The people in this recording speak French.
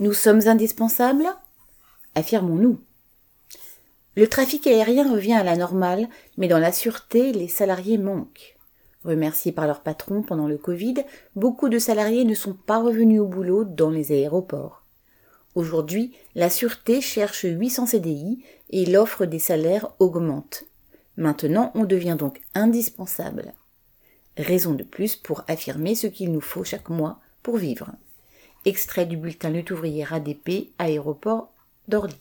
Nous sommes indispensables Affirmons-nous. Le trafic aérien revient à la normale, mais dans la sûreté, les salariés manquent. Remerciés par leur patron pendant le Covid, beaucoup de salariés ne sont pas revenus au boulot dans les aéroports. Aujourd'hui, la sûreté cherche 800 CDI et l'offre des salaires augmente. Maintenant, on devient donc indispensable. Raison de plus pour affirmer ce qu'il nous faut chaque mois pour vivre. Extrait du bulletin Lutte ouvrière ADP, aéroport d'Orly.